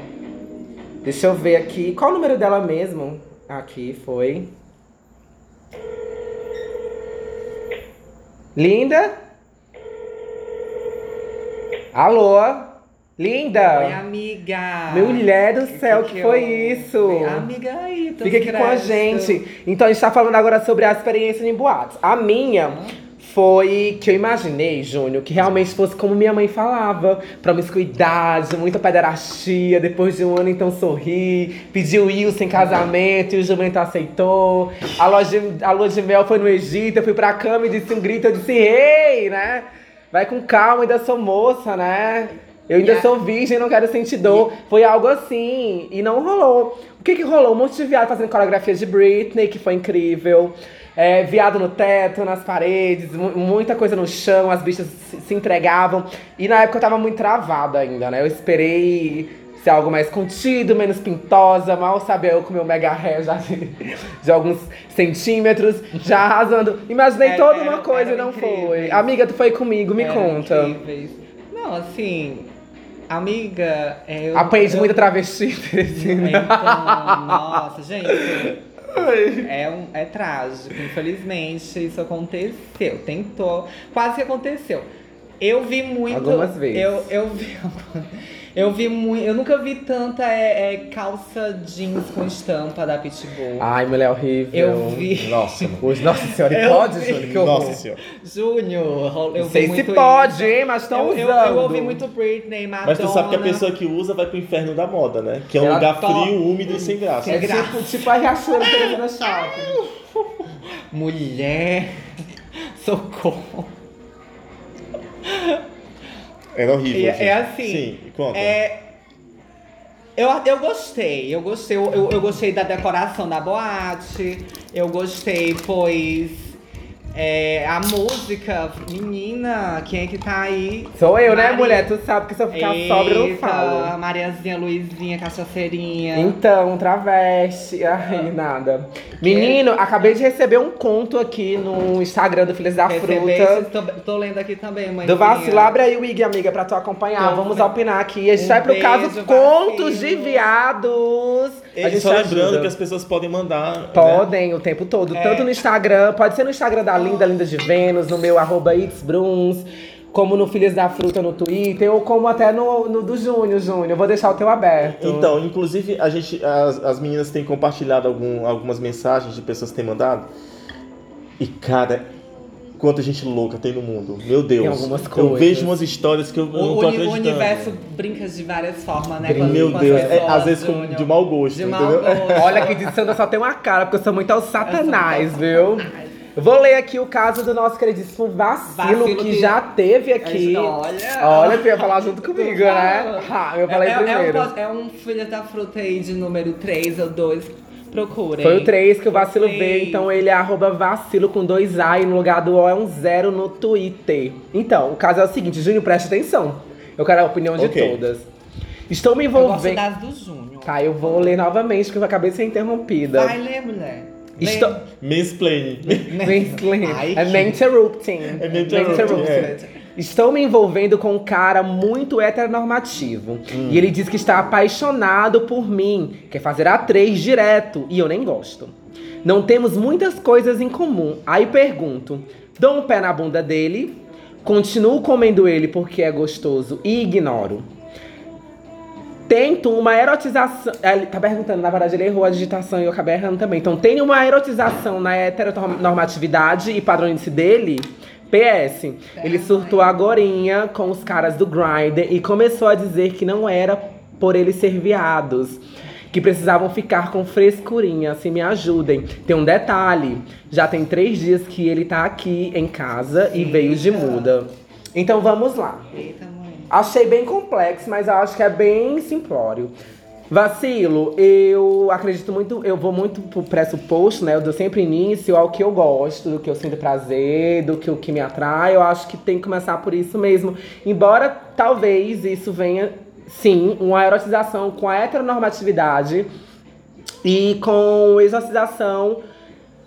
Deixa eu ver aqui. Qual o número dela mesmo? Aqui, foi. Linda? Alô? Linda? Oi, amiga. Mulher do céu, que, foi eu- isso? Amiga aí, tô Fica aqui com a gente. Então a gente tá falando agora sobre a experiência em boates. A minha foi que eu imaginei, Júnior, que realmente fosse como minha mãe falava. Promiscuidade, muita pederastia, depois de um ano então sorri, pediu Wilson em casamento e o jumento aceitou. A, loja, a lua de mel foi no Egito, eu fui pra cama e disse um grito, eu disse, ei, né? Vai com calma, ainda sou moça, né? Eu ainda Yeah. sou virgem, não quero sentir dor. Foi algo assim. E não rolou. O que que rolou? Um monte de viado fazendo coreografia de Britney, que foi incrível. É, viado no teto, nas paredes, mu- muita coisa no chão, as bichas se, se entregavam. E na época eu tava muito travada ainda, né? Eu esperei ser algo mais contido, menos pintosa, mal sabe eu com meu mega hair já de, de alguns centímetros, já arrasando. Imaginei Era- toda uma coisa e não foi. incríveis. Amiga, tu foi comigo, me Eram conta. incríveis. Não, assim, amiga, é, eu. Aprendi eu- muita travesti, Teresina. Então, nossa, gente. É, um, é trágico, infelizmente isso aconteceu. Tentou, quase que aconteceu. Eu vi muito. Algumas vezes. Eu, eu vi. Eu vi muito. Eu nunca vi tanta é, é, calça jeans com estampa da Pitbull. Ai, mulher horrível. eu vi. Nossa. Hoje, nossa senhora, e Eu pode, vi. Que horror. Nossa senhora. Júnior, eu sei vi se pode, isso. hein, mas estão eu, eu, usando. eu ouvi muito Britney, Madonna. Mas tu sabe que a pessoa que usa vai pro inferno da moda, né? Que é um Ela lugar to- frio, úmido e sem graça. É graça. tipo, tipo a Riachuelo Teresina Shopping. Mulher. Socorro. Era horrível. É- é assim, Sim, conta. É. Eu, eu gostei, eu gostei, eu, eu, eu gostei da decoração da boate, eu gostei, pois é, a música, menina, quem é que tá aí? Sou eu, né, Maria- mulher? Tu sabe que se eu ficar sóbria, eu não Eita, falo. Mariazinha, Luizinha, cachaceirinha. Então, travesti. Ai, nada. Menino, acabei de receber um conto aqui no Instagram do Filhos da Recebeste, Fruta. tô, tô lendo aqui também, mãe. Do vacilo, abre aí o IG, amiga, pra tu acompanhar. Então, Vamos um opinar aqui. A gente um vai pro caso beijo, Contos de vacilo. Viados. A gente só te lembrando ajuda. que as pessoas podem mandar. né? Podem o tempo todo, É. tanto no Instagram, pode ser no Instagram da Linda, Linda de Vênus, no meu arroba itsbruns, como no Filhas da Fruta no Twitter, ou como até no, no do Júnior, Júnior. Eu Vou deixar o teu aberto. Então, inclusive, a gente, as, as meninas têm compartilhado algum, algumas mensagens de pessoas que têm mandado. E, cara, quanta gente louca tem no mundo. Meu Deus. Tem algumas Eu coisas. vejo umas histórias que eu, eu não O, tô uni- o acreditando. universo brinca de várias formas, né? Com- Meu Deus, é, pessoas, às vezes com, de mau gosto, De mau entendeu? gosto. Olha que de Sandra só tem uma cara, porque eu sou muito ao satanás, viu? Eu vou ler aqui o caso do nosso queridíssimo Vacilo, Vacilo que que- já teve aqui. Olha. Olha, tu ia falar junto comigo, né? Ah, eu falei é, é- primeiro. É um, pod- é um Filha da Fruta aí de número 3 ou 2. Procurem. Foi o 3 que o Vacilo Procurem. veio, então ele é arroba vacilo com dois A e no lugar do O é um zero no Twitter. Então, o caso é o seguinte, Júnior, preste atenção. Eu quero a opinião de todas. Estou me Eu gosto envolvendo. das do Júnior. Tá, eu vou ler novamente, porque eu acabei de ser interrompida. Vai ler, mulher. Estou. Mansplaining. É Ai, que- me interrupting. É me interrupting, é. Estou me envolvendo com um cara muito heteronormativo. Hum. E ele diz que está apaixonado por mim, quer fazer a três direto, e eu nem gosto. Não temos muitas coisas em comum. Aí pergunto: dou um pé na bunda dele, continuo comendo ele porque é gostoso e ignoro. Tento uma erotização. Ele tá perguntando, na verdade, ele errou a digitação e eu acabei errando também. Então, tem uma erotização na heteronormatividade e padronice dele. PS, ele surtou agorinha com os caras do Grindr e começou a dizer que não era por eles ser viados. Que precisavam ficar com frescurinha, se me ajudem. Tem um detalhe: já tem três dias que ele tá aqui em casa e veio de muda. Então vamos lá. Eita. Achei bem complexo, mas eu acho que é bem simplório. Vacilo, eu acredito muito, eu vou muito pro pressuposto, né? Eu dou sempre início ao que eu gosto, do que eu sinto prazer, do que o que me atrai. Eu acho que tem que começar por isso mesmo. Embora talvez isso venha, sim, uma erotização com a heteronormatividade e com exorcização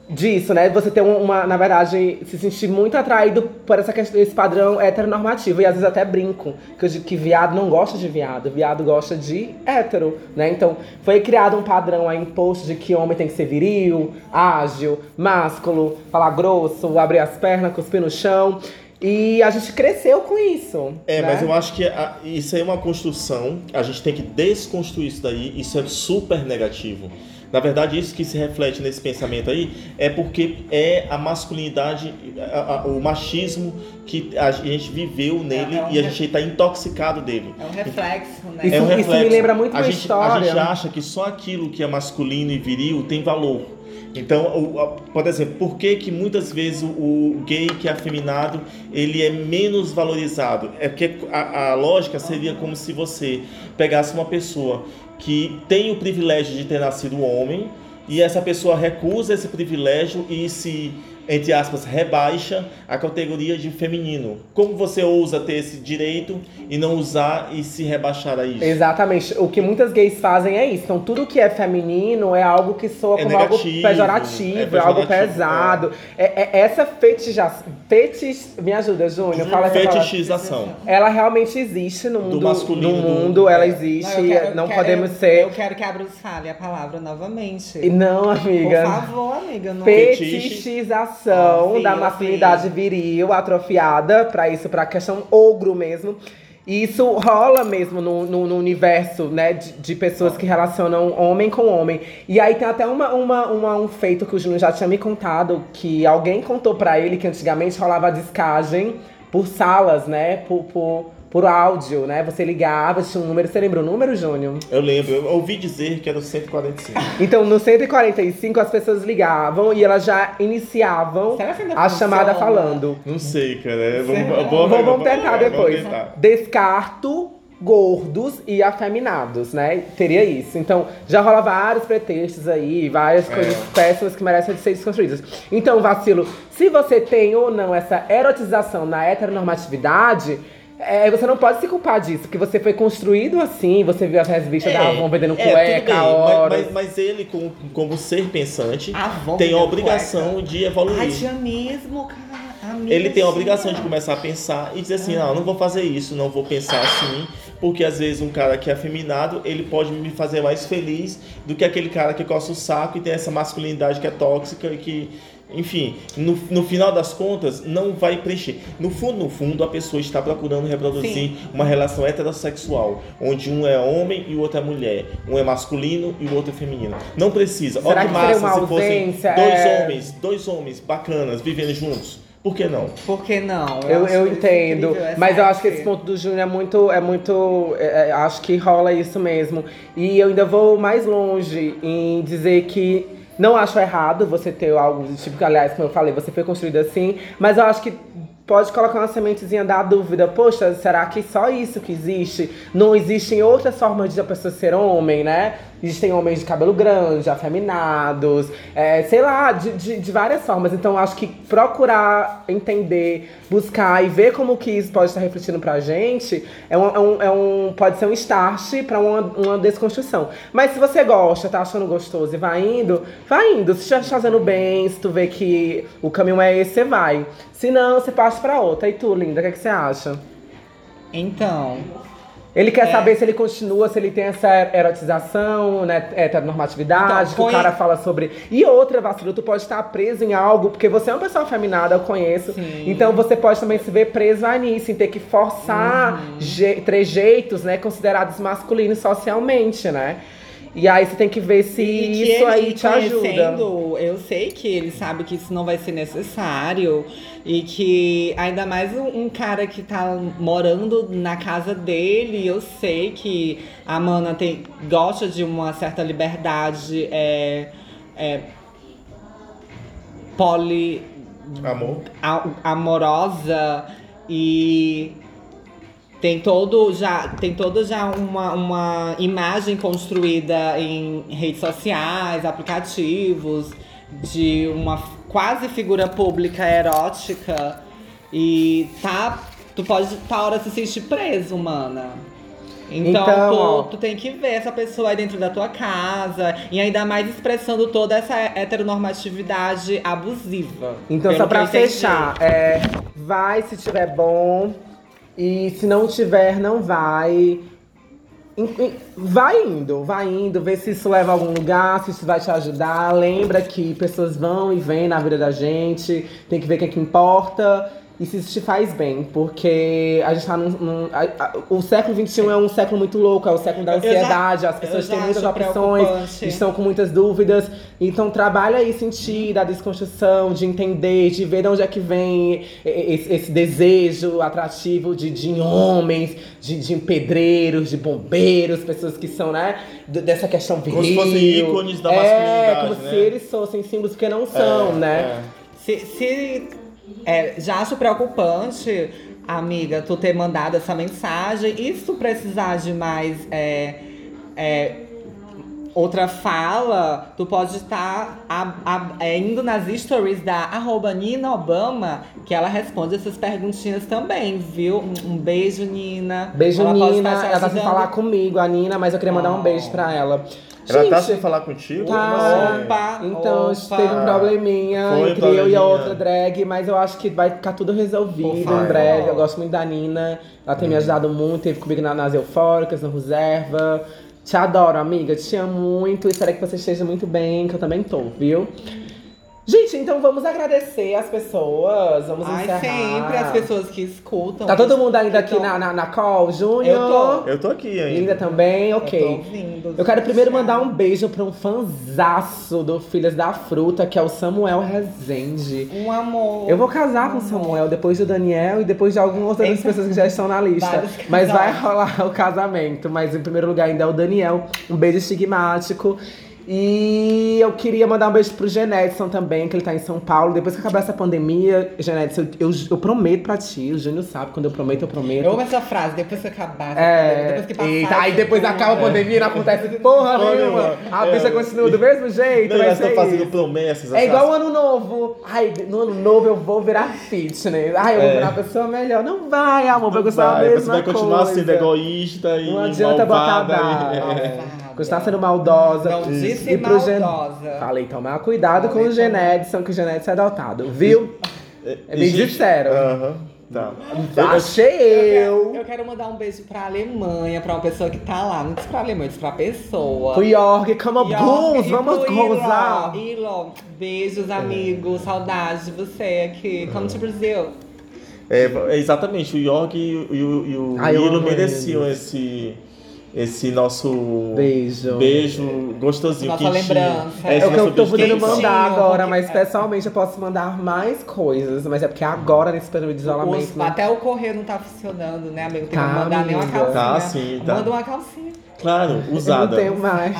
disso, né? Você ter um- uma, na verdade, se sentir muito atraído por essa questão, esse padrão heteronormativo. E às vezes até brinco, que, eu digo que viado não gosta de viado, viado gosta de hétero, né? Então, foi criado um padrão aí imposto de que homem tem que ser viril, ágil, másculo, falar grosso, abrir as pernas, cuspir no chão. E a gente cresceu com isso. É, né? mas eu acho que a- isso aí é uma construção. A gente tem que desconstruir isso daí. Isso é super negativo. Na verdade, isso que se reflete nesse pensamento aí é porque é a masculinidade, a- a- o machismo que a gente viveu nele é um e a gente está intoxicado dele. É um reflexo, né? Isso- é um me reflexo. lembra muito a uma gente, história. A gente acha que só aquilo que é masculino e viril tem valor. Então, o- a- por que, que muitas vezes o, o gay que é afeminado ele é menos valorizado? É porque a, a lógica seria como se você pegasse uma pessoa que tem o privilégio de ter nascido homem e essa pessoa recusa esse privilégio e se, entre aspas, rebaixa a categoria de feminino. Como você ousa ter esse direito e não usar e se rebaixar a isso? Exatamente. O que muitas gays fazem é isso. Então, tudo que é feminino é algo que soa É como algo negativo, pejorativo, é é algo pejorativo, pesado. É. é- essa fetichização. Fetich... Me ajuda, Júnior. Fala. Fetichização. Ela realmente existe no mundo. masculino, no do- mundo, ela é. existe. Não, eu quero- não quero- podemos eu- ser. Eu quero que a Bruce fale a palavra novamente. E Não, Por amiga. favor, amiga. Não... Fetichização Da masculinidade viril, atrofiada, pra isso, pra questão ogro mesmo. E isso rola mesmo no, no, no universo, né, de, de pessoas que relacionam homem com homem. E aí tem até uma, uma, uma- um feito que o Júnior já tinha me contado, que alguém contou pra ele que antigamente rolava a descagem por salas, né, por, por, por áudio, né? Você ligava, tinha um número. Você lembra o número, Júnior? Eu lembro, eu ouvi dizer que era o 145. Então, no 145, as pessoas ligavam e elas já iniciavam Será que ainda a funciona? chamada falando. Não sei, cara. é, Vamos, vamos, Vamos, vamos tentar vamos depois. tentar. Descarto gordos e afeminados, né? Teria isso. Então, já rola vários pretextos aí, várias É. coisas péssimas que merecem de ser desconstruídas. Então, vacilo, se você tem ou não essa erotização na heteronormatividade, é, você não pode se culpar disso, porque você foi construído assim, você viu as revistas da Avon vendendo é, tudo cueca, bem, horas. mas, mas, mas ele, como, como ser pensante, Avon tem a obrigação cueca. de evoluir. Mesmo, cara. Amiga, ele tem a obrigação de começar a pensar e dizer assim, não, não vou fazer isso, não vou pensar assim, porque às vezes um cara que é afeminado, ele pode me fazer mais feliz do que aquele cara que coça o saco e tem essa masculinidade que é tóxica e que, enfim, no, no final das contas, não vai preencher. No fundo, no fundo, a pessoa está procurando reproduzir Sim. uma relação heterossexual, onde um é homem e o outro é mulher, um é masculino e o outro é feminino. Não precisa. Será Olha que que massa uma se fossem dois É. homens, dois homens bacanas vivendo juntos. Por que não? Por que não? Eu, acho eu isso entendo, mas eu acho que esse ponto do Júnior é muito, é muito, é, é, acho que rola isso mesmo. E eu ainda vou mais longe em dizer que não acho errado você ter algo do tipo que, aliás, como eu falei, você foi construído assim, mas eu acho que pode colocar uma sementezinha da dúvida, poxa, será que só isso que existe? Não existem outras formas de a pessoa ser homem, né? Existem homens de cabelo grande, afeminados, é, sei lá, de, de, de várias formas. Então, acho que procurar entender, buscar e ver como que isso pode estar refletindo pra gente é um, é um, é um- pode ser um start pra uma, uma desconstrução. Mas se você gosta, tá achando gostoso e vai indo, vai indo. Se te fazendo bem, se tu vê que o caminho é esse, você vai. Se não, você passa pra outra. E tu, linda, o que, é que você acha? Então, Ele quer É. saber se ele continua, se ele tem essa erotização, né, heteronormatividade, Então, que o cara fala sobre. E outra, vacilo, tu pode estar preso em algo, porque você é uma pessoa afeminada, eu conheço. Sim. Então você pode também se ver preso aí nisso, em ter que forçar Uhum. je- trejeitos, né, considerados masculinos socialmente, né? E aí você tem que ver se E isso ele, aí te ajuda. Eu sei que ele sabe que isso não vai ser necessário. E que ainda mais um, um cara que tá morando na casa dele, eu sei que a Mana tem, gosta de uma certa liberdade é, é, poli Amor? a- amorosa e tem todo já tem toda já uma, uma imagem construída em redes sociais, aplicativos de uma quase figura pública erótica e tá tu pode tá hora se sentir preso, mana. Então, Então, tu, tu tem que ver essa pessoa aí dentro da tua casa e ainda mais expressando toda essa heteronormatividade abusiva. Então, só pra fechar, é, vai se tiver bom. E se não tiver, não vai. Vai indo, vai indo, vê se isso leva a algum lugar, se isso vai te ajudar. Lembra que pessoas vão e vêm na vida da gente, tem que ver o que, é que importa. E se isso te faz bem, porque a gente tá num. num- a- a- o século XXI é um século muito louco, é o século da Eu já- ansiedade, as pessoas têm muitas opções, estão com muitas dúvidas. Então trabalha aí sentir da desconstrução, de entender, de ver de onde é que vem esse, esse desejo atrativo de, de homens, de, de pedreiros, de bombeiros, pessoas que são, né, dessa questão viril. Como se fossem ícones da É, masculinidade, como né? se eles fossem símbolos, porque não são, É, né? Se, se é, já acho preocupante, amiga, tu ter mandado essa mensagem. E se tu precisar de mais é, é, outra fala, tu pode estar a- a- é, indo nas stories da arroba Nina Obama, que ela responde essas perguntinhas também, viu? Um, um beijo, Nina. Beijo, ela Nina. Ela tá sem falar comigo, a Nina, mas eu queria mandar um Oh. beijo pra ela. Ela tá Gente, sem falar contigo? Tá. Opa, Então, opa. teve um probleminha Foi entre eu e a outra drag, mas eu acho que vai ficar tudo resolvido em breve. Eu gosto muito da Nina. Ela tem me ajudado muito, teve comigo na- nas Eufóricas, no Reserva. Te adoro, amiga. Te amo muito. Espero que você esteja muito bem, que eu também tô, viu? Gente, então vamos agradecer as pessoas. Vamos Ai, encerrar. sempre as pessoas que escutam. Tá todo mundo ainda aqui na, na, na call, Júnior? Eu tô. Eu tô aqui ainda. Linda também, ok. Eu tô ouvindo. Eu quero primeiro mandar um beijo pra um fanzaço do Filhas da Fruta, que é o Samuel Rezende. Um amor. Eu vou casar com o Samuel depois do Daniel e depois de algumas outras Eita. pessoas que já estão na lista. Mas vai rolar o casamento. Mas em primeiro lugar ainda é o Daniel. Um beijo estigmático. E eu queria mandar um beijo pro Genedson também, que ele tá em São Paulo. Depois que acabar essa pandemia, Genedson, eu, eu, eu prometo pra ti, o Júnior sabe, quando eu prometo, eu prometo. Eu amo essa frase, depois que acabar. É, depois que passar. eita, aí isso depois tudo. acaba a pandemia e não acontece porra Porra nenhuma. A É. bicha continua do mesmo jeito, Não, vai ser fazendo isso. promessas. É assim, igual o ano novo. Ai, no ano novo eu vou virar fitness. Ai, eu vou É. virar uma pessoa melhor. Não vai, amor, vai gostar da Você vai continuar coisa. sendo egoísta e Não adianta botar malvada. e- é. Malvada. Continuar sendo maldosa. Não disse E pro Gen- maldosa. Falei, tomar cuidado com Falei, o Genedson, que o Genedson é adotado, viu? É, Me gente- disseram. Aham, tá. Achei Eu eu. quero, eu quero mandar um beijo pra Alemanha, pra uma pessoa que tá lá. Não disse pra Alemanha, disse pra pessoa. Pro York, goons, e vamos gozar. Ilon, beijos, amigos. Saudades de você aqui. Come to Brasil. É, é exatamente, o York e, o- e o, e o mereciam esse, esse nosso Beijo. beijo gostosinho. Nossa quentinho. lembrança. É, É o que eu tô podendo mandar agora, mas pessoalmente eu posso mandar mais coisas. Mas é porque agora, nesse período de isolamento. Os- né? até o correio não tá funcionando, né, amigo? Tem Tá, que mandar nem uma amiga. calcinha. Tá, sim, tá. Manda uma calcinha. Claro, Eu não usada. tenho mais.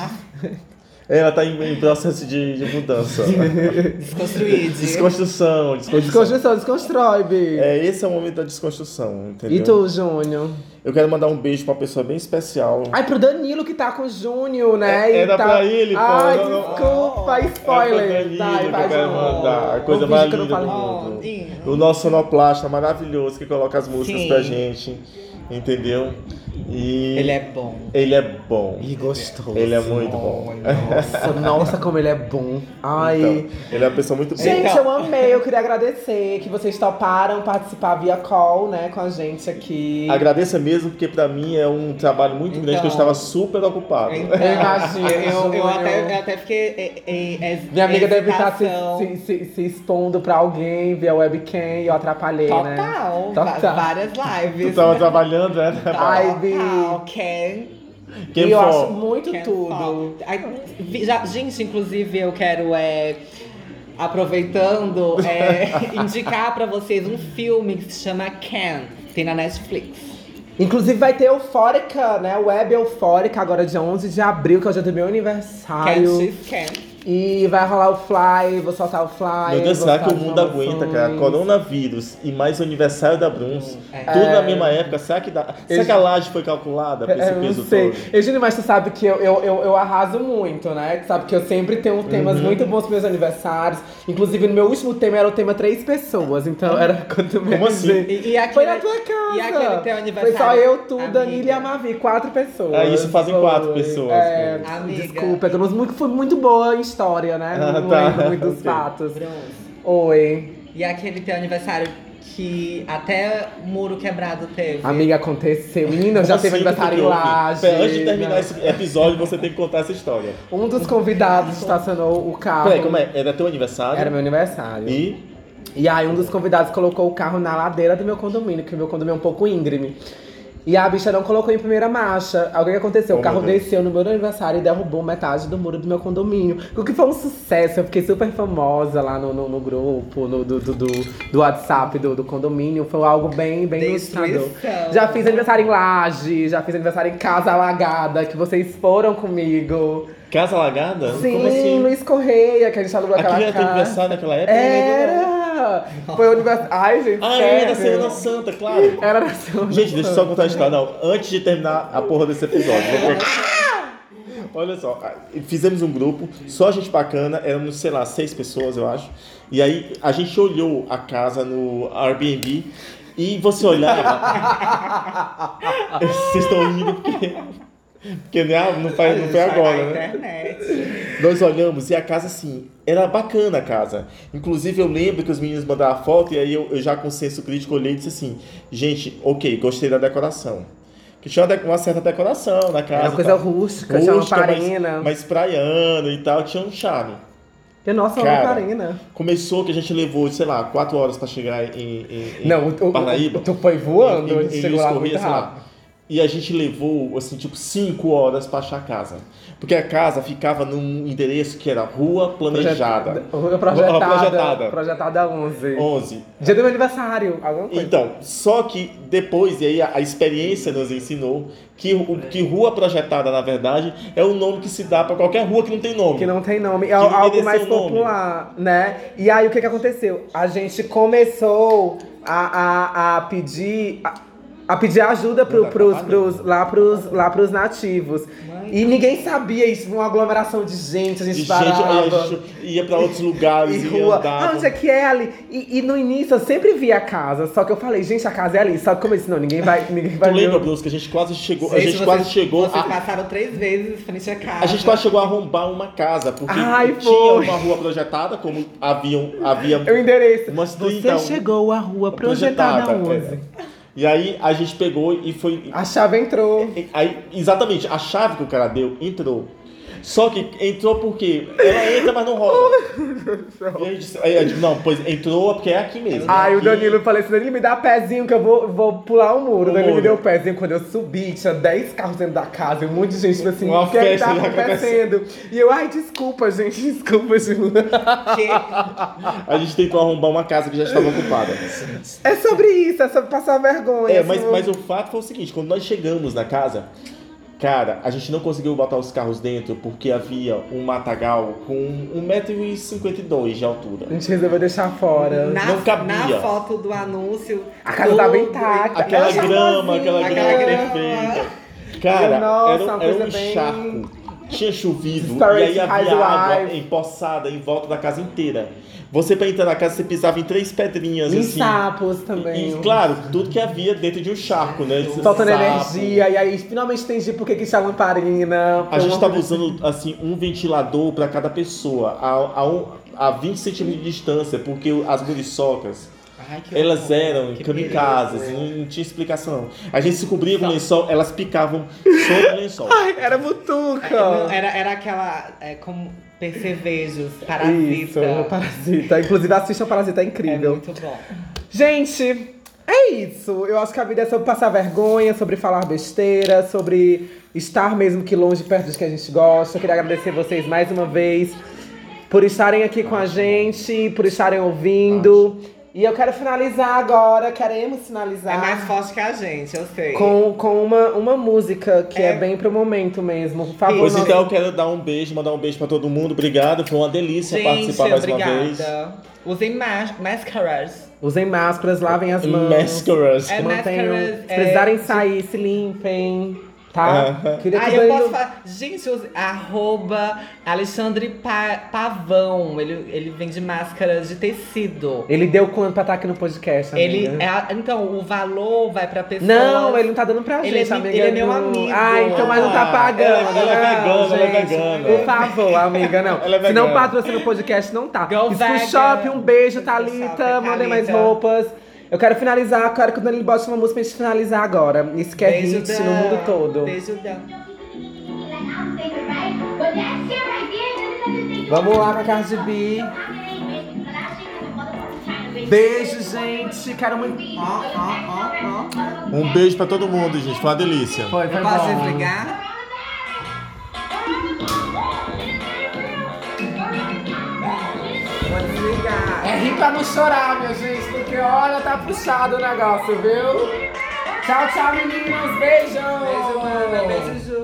Ela tá em, em processo de, de mudança. Desconstruído. desconstrução, desconstrução. Desconstrução, desconstrói, Bi. É, esse é o momento da desconstrução, entendeu? E tu, Júnior? Eu quero mandar um beijo pra uma pessoa bem especial. Ai, pro Danilo que tá com o Júnior, né? É- era tá... pra ele, pô. Ai, Não, não. desculpa, É spoiler. pra Danilo Vai, que vai, eu quero mandar. A O coisa mais linda do. Oh, mundo. Dinho. O nosso sonoplasta maravilhoso que coloca as músicas Sim. pra gente. Entendeu? E Ele é bom. ele é bom. E gostoso. Ele é muito bom. Nossa, nossa, como ele é bom. Ai. Então, ele é uma pessoa muito boa. Gente, Então- eu amei. Eu queria agradecer que vocês toparam participar via call, né, com a gente aqui. Agradeça mesmo, porque pra mim é um trabalho muito grande que eu Então. estava super ocupado. Então, Eu imagino, Eu, eu, até, eu até fiquei. é, é, é, Minha amiga deve estar se, se, se, se expondo pra alguém via webcam e eu atrapalhei, né? Total. Total. va- Várias Tu lives. tava trabalhando, né? Ai, Bi. Total. Ken. Quem e eu for? acho muito Ken tudo. Vi- já- gente, inclusive, eu quero. É, aproveitando, é, indicar pra vocês um filme que se chama Ken. Tem na Netflix. Inclusive vai ter Eufórica, né? Web Eufórica, agora dia 11 de abril, que é o dia do meu aniversário. Ken. E vai rolar o Fly, vou soltar o Fly. Meu Deus, será que o mundo aguenta, cara? Coronavírus e mais o aniversário da Bruns. É. Tudo na mesma época. Será que dá? Será que a laje foi calculada pra esse É, eu peso não sei. todo? Eugênio, mas tu sabe que eu, eu, eu, eu arraso muito, né? Tu sabe que eu sempre tenho temas Uhum. muito bons pros meus aniversários. Inclusive, no meu último tema era o tema três pessoas. Então era quanto menos assim? gente. E, e aquele, Foi na tua casa. E aquele teu Foi aniversário. só eu, tu, amiga. Danilo e a Mavi. Quatro pessoas. Ah, isso fazem Foi. quatro pessoas, É. Amiga. desculpa, é que eu não muito, foi muito boa a história, né? Ah, não tá. lembro muito dos Ok. fatos. Bruns. Oi. E aquele teu aniversário que até o muro quebrado teve. Amiga, aconteceu. Menina, já teve aniversário em? Laje. Pera, Antes de terminar esse episódio, você tem que contar essa história. Um dos convidados estacionou o carro. Peraí, como é? Era teu aniversário? Era meu aniversário. E. E aí um dos convidados colocou o carro na ladeira do meu condomínio, que o meu condomínio é um pouco íngreme. E a bicha não colocou em primeira marcha. Aí O que aconteceu? Oh, o carro desceu no meu aniversário e derrubou metade do muro do meu condomínio. O que foi um sucesso. Eu fiquei super famosa lá no, no, no grupo, no, do, do, do, do WhatsApp do, do condomínio. Foi algo bem, bem ilustrador. Já fiz aniversário em Laje, já fiz aniversário em Casa Alagada, que vocês foram comigo. Casa Alagada? Sim, Como assim? Luiz Correia, que a gente alugou aquela Aquilo era casa. aniversário naquela época? Não. Era! Foi o aniversário. Ai, gente. Ah, sério. era da Semana Santa, claro. Era da Semana Gente, deixa eu só contar a história. Não, antes de terminar a porra desse episódio. contar. Olha só, fizemos um grupo, só gente bacana, éramos, sei lá, seis pessoas, eu acho. E aí a gente olhou a casa no Airbnb e você olhava. Vocês estão rindo porque. Porque né, não, faz, não foi agora, Na né? internet. Nós olhamos e a casa, assim, era bacana a casa. Inclusive, eu lembro que os meninos mandaram a foto e aí eu, eu já com senso crítico olhei e disse assim: gente, ok, gostei da decoração. Que tinha uma, certa decoração na casa. Era uma coisa tal. rústica, tinha uma Rústica, mas- lamparina. Mas praiano e tal, tinha um charme. E nossa, uma Cara, lamparina. Começou que a gente levou, sei lá, quatro horas pra chegar em, em, em Não, o, Parnaíba. tu foi voando, Em- a em- gente em chegou Luiz lá Corrêa, muito sei lá. E a gente levou, assim, tipo, cinco horas pra achar a casa. Porque a casa ficava num endereço que era Rua Planejada. Rua projetada. Projetada. Projetada 11. 11. Dia do meu aniversário, alguma coisa. Então, só que depois, e aí a, a experiência nos ensinou que, o, que Rua Projetada, na verdade, é o nome que se dá pra qualquer rua que não tem nome. Que não tem nome, é algo mais o nome. popular, né? E aí o que que aconteceu? A gente começou a, a, a pedir. A, a pedir ajuda pro, tá pros, pros, lá, pros, lá pros nativos. E ninguém sabia isso, uma aglomeração de gente, a E gente gente, aí parava. a gente ia pra outros lugares E e, rua, andava. ah, onde é que é ali? E, e no início eu sempre via a casa, só que eu falei, gente, a casa é ali. Sabe como eu disse? Não, ninguém vai, ninguém vai Tu ver. lembra, Bruce, que a gente quase chegou. a gente vocês- quase chegou Vocês a, passaram três vezes em frente à casa. A gente quase chegou a arrombar uma casa, porque Ai, tinha foi. uma rua projetada, como haviam, havia O endereço. umas Você 30 chegou à rua projetada, projetada, 11. é. E aí a gente pegou e foi. A chave entrou. Aí, exatamente, a chave que o cara deu entrou. Só que entrou porque ela entra, mas não roda. E aí, eu disse- aí eu disse, não, pois entrou porque é aqui mesmo. Aí o Aqui- Danilo falou assim, Danilo, me dá pezinho que eu vou, vou pular o muro. O Danilo me muro. deu o pezinho. Quando eu subi, tinha 10 carros dentro da casa e um monte de gente tipo assim, o que é que tá acontecendo? E eu, ai, desculpa, gente, desculpa, Ju. A gente tentou arrombar uma casa que já estava ocupada. É sobre isso, é sobre passar vergonha. É, mas, sobre- mas o fato foi o seguinte, quando nós chegamos na casa, cara, a gente não conseguiu botar os carros dentro porque havia um matagal com 1,52m de altura. A gente resolveu deixar fora. Na, Não cabia. na foto do anúncio. A casa tava tudo- intacta. Aquela Aquela grama, aquela grama grama. perfeita. Cara, Nossa, era, uma era coisa um bem- charco. Tinha chovido e aí havia água empoçada em volta da casa inteira. Você, pra entrar na casa, você pisava em três pedrinhas E assim. sapos também. E, e, claro, tudo que havia dentro de um charco, né? Faltando energia, e aí finalmente entendi por que que tinha lamparina. A gente estava usando assim um ventilador para cada pessoa a, a, um- a 20 centímetros de distância, porque as muriçocas Ai, que elas horror, eram que kamikazes, perigo. não, tinha explicação. não. A gente se cobria com lençol, elas picavam sobre o lençol. Era É, não, mutuca. Era, era aquela. É, como percevejos, parasita. Isso, Parasita. Inclusive, assista o Parasita, é É incrível. muito bom. Gente, é isso. Eu acho que a vida é sobre passar vergonha, sobre falar besteira, sobre estar mesmo que longe, perto de quem a gente gosta. Eu queria agradecer vocês mais uma vez por estarem aqui com a gente, por estarem ouvindo. E eu quero finalizar agora, queremos finalizar. É mais forte que a gente, eu sei. Com, com uma, uma música que é. É. bem pro momento mesmo. Por favor, Pois nosso- então eu quero dar um beijo, mandar um beijo para todo mundo. Obrigado, foi uma delícia Gente, participar mais uma vez. obrigada. Usem más- máscaras. Usem máscaras, lavem as mãos. Máscaras. É Mantenham, máscaras, se precisarem é, sair, se limpem, tá? Aham. Queria que Ah, eu posso falar. Gente, use- arroba Alexandre Pa- Pavão. Ele, ele vende máscaras de tecido. Ele deu quanto pra estar aqui no podcast, amiga? Ele é, a- então, o valor vai pra pessoa. Não, ele não tá dando pra Ele gente, é mi- amiga. ele é meu amigo. Ah, então, mas não tá Ah, pagando. ela- é vegana, ela é gente. vegana. Por favor, amiga, não. Ela é Se não patrocina o podcast, não tá. Go School. Shop, um beijo, Thalita. Mandem mais roupas. Eu quero finalizar, quero que o Danilo bote uma música pra gente finalizar agora. Isso que é Beijo, hit Dan. no mundo todo. Beijo, Dan. Vamos lá com a Cardi B. Beijo, gente. Quero muito. Ó, ó, ó, ó. Um beijo pra todo mundo, gente. Foi uma delícia. Foi, foi Eu posso bom. desligar? Vou desligar. É rir pra não chorar, minha gente, porque olha, tá puxado o negócio, viu? Tchau, tchau, meninos. Beijo. Beijo, mana. Beijo, Ju.